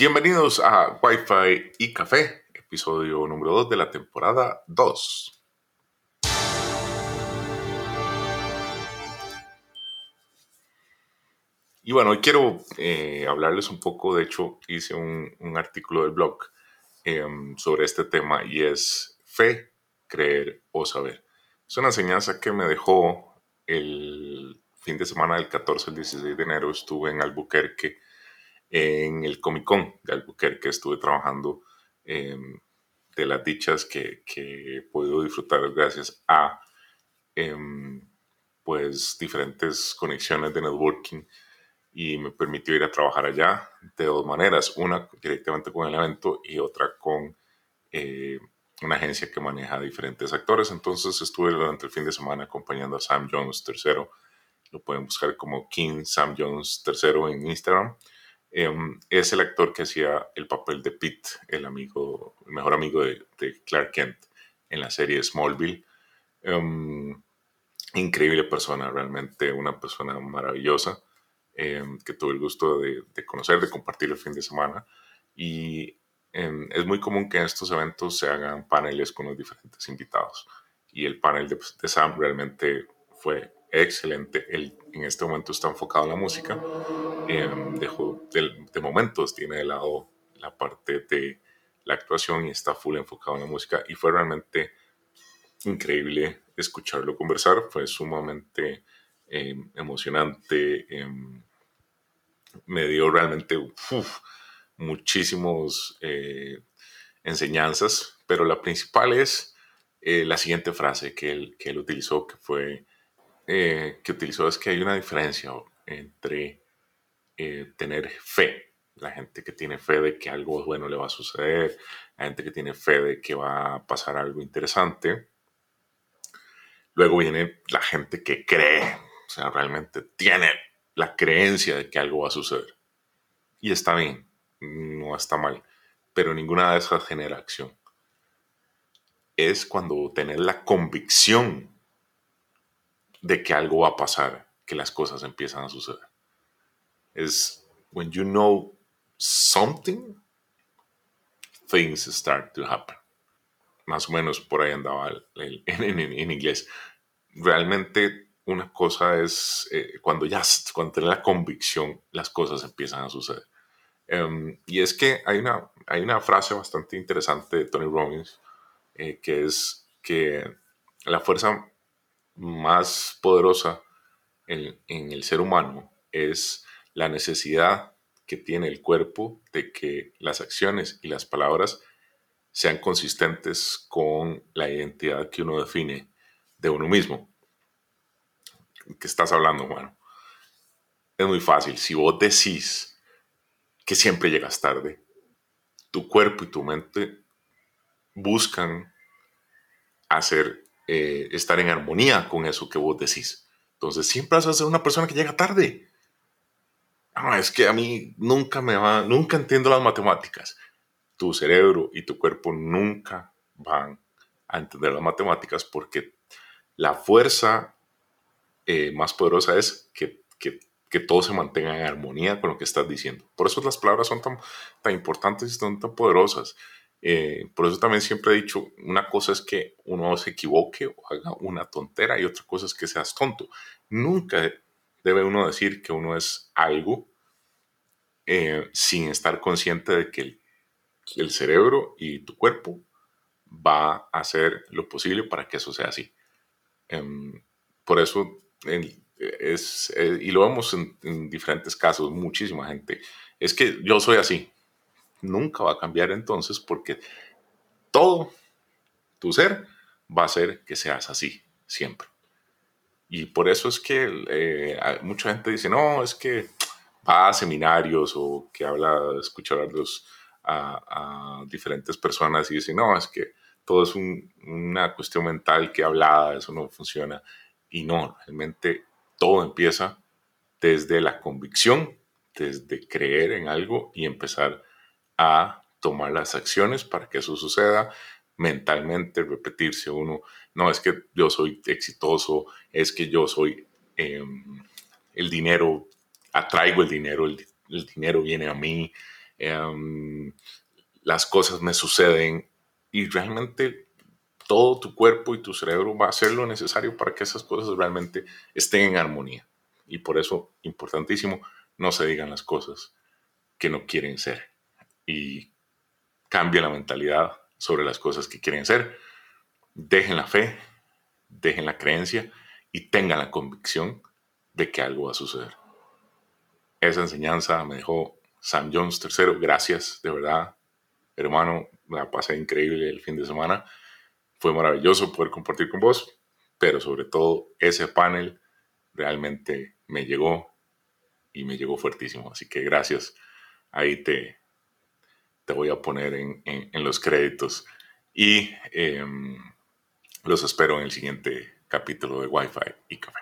Bienvenidos a Wi-Fi y Café, episodio número 2 de la temporada 2. Y bueno, hoy quiero eh, hablarles un poco, de hecho hice un, un artículo del blog em, sobre este tema y es fe, creer o saber. Es una enseñanza que me dejó el fin de semana del 14 al 16 de enero, estuve en Albuquerque en el Comic Con de Albuquerque estuve trabajando em, de las dichas que, he podido disfrutar gracias a em, pues diferentes conexiones de networking y me permitió ir a trabajar allá de dos maneras, una directamente con el evento y otra con eh, una agencia que maneja diferentes actores. Entonces estuve durante el fin de semana acompañando a Sam Jones III. Lo pueden buscar como King Sam Jones III en Instagram. Em, es el actor que hacía el papel de Pete, el amigo, mejor amigo de, Clark Kent en la serie Smallville. Em, increíble persona, realmente una persona maravillosa em, que tuve el gusto de, conocer, de compartir el fin de semana. Y es muy común que en estos eventos se hagan paneles con los diferentes invitados. Y el panel de Sam realmente fue excelente. Él en este momento está enfocado en la música. dejó de, momentos tiene de lado la parte de la actuación y está full enfocado en la música. Y fue realmente increíble escucharlo conversar. Fue sumamente em, emocionante. Em, me dio realmente muchísimos eh, enseñanzas, pero la principal es eh, la siguiente frase que él, que él utilizó, que fue eh, que utilizó es que hay una diferencia entre eh, tener fe, la gente que tiene fe de que algo bueno le va a suceder, la gente que tiene fe de que va a pasar algo interesante. Luego viene la gente que cree, o sea, realmente tiene la creencia de que algo va a suceder. Y está bien, no está mal, pero ninguna de esas genera acción. Es cuando tener la convicción de que algo va a pasar, que las cosas empiezan a suceder. Es when you know something, things start to happen. Más o menos por ahí andaba en, inglés. Realmente una cosa es eh, cuando ya cuando tienes la convicción, las cosas empiezan a suceder. Em, y es que hay una, hay una frase bastante interesante de Tony Robbins eh, que es que la fuerza más poderosa en, el ser humano es la necesidad que tiene el cuerpo de que las acciones y las palabras sean consistentes con la identidad que uno define de uno mismo. ¿Qué estás hablando, bueno? Es muy fácil. Si vos decís que siempre llegas tarde, tu cuerpo y tu mente buscan hacer eh, estar en armonía con eso que vos decís. Entonces siempre vas a ser una persona que llega tarde. No, es que a mí nunca me va, nunca entiendo las matemáticas. Tu cerebro y tu cuerpo nunca van a entender las matemáticas porque la fuerza eh, más poderosa es que, que, que, todo se mantenga en armonía con lo que estás diciendo. Por eso las palabras son tan, tan importantes y son tan poderosas. Eh, por eso también siempre he dicho, una cosa es que uno se equivoque o haga una tontera y otra cosa es que seas tonto. Nunca debe uno decir que uno es algo eh, sin estar consciente de que el, cerebro y tu cuerpo va a hacer lo posible para que eso sea así. Em, por eso es, eh, y lo vemos en diferentes casos, muchísima gente, es que yo soy así, nunca va a cambiar entonces porque todo tu ser va a ser que seas así siempre. Y por eso es que eh, mucha gente dice, no, es que va a seminarios o que habla, escucha a, a, diferentes personas y dice, no, es que todo es una cuestión mental que hablada, eso no funciona. Y no, realmente todo empieza desde la convicción, desde creer en algo y empezar a tomar las acciones para que eso suceda mentalmente, repetirse uno, no es que yo soy exitoso, es que yo soy em, el dinero, atraigo el dinero, el, dinero viene a mí, em, las cosas me suceden y realmente todo tu cuerpo y tu cerebro va a hacer lo necesario para que esas cosas realmente estén en armonía. Y por eso, importantísimo, no se digan las cosas que no quieren ser. Y cambia la mentalidad sobre las cosas que quieren ser. Dejen la fe, dejen la creencia y tengan la convicción de que algo va a suceder. Esa enseñanza me dejó Sam Jones III. Gracias, de verdad, hermano. La pasé increíble el fin de semana. Fue maravilloso poder compartir con vos, pero sobre todo ese panel realmente me llegó y me llegó fuertísimo. Así que gracias. Ahí te, te voy a poner en, los créditos. Y em, los espero en el siguiente capítulo de Wi-Fi y Café.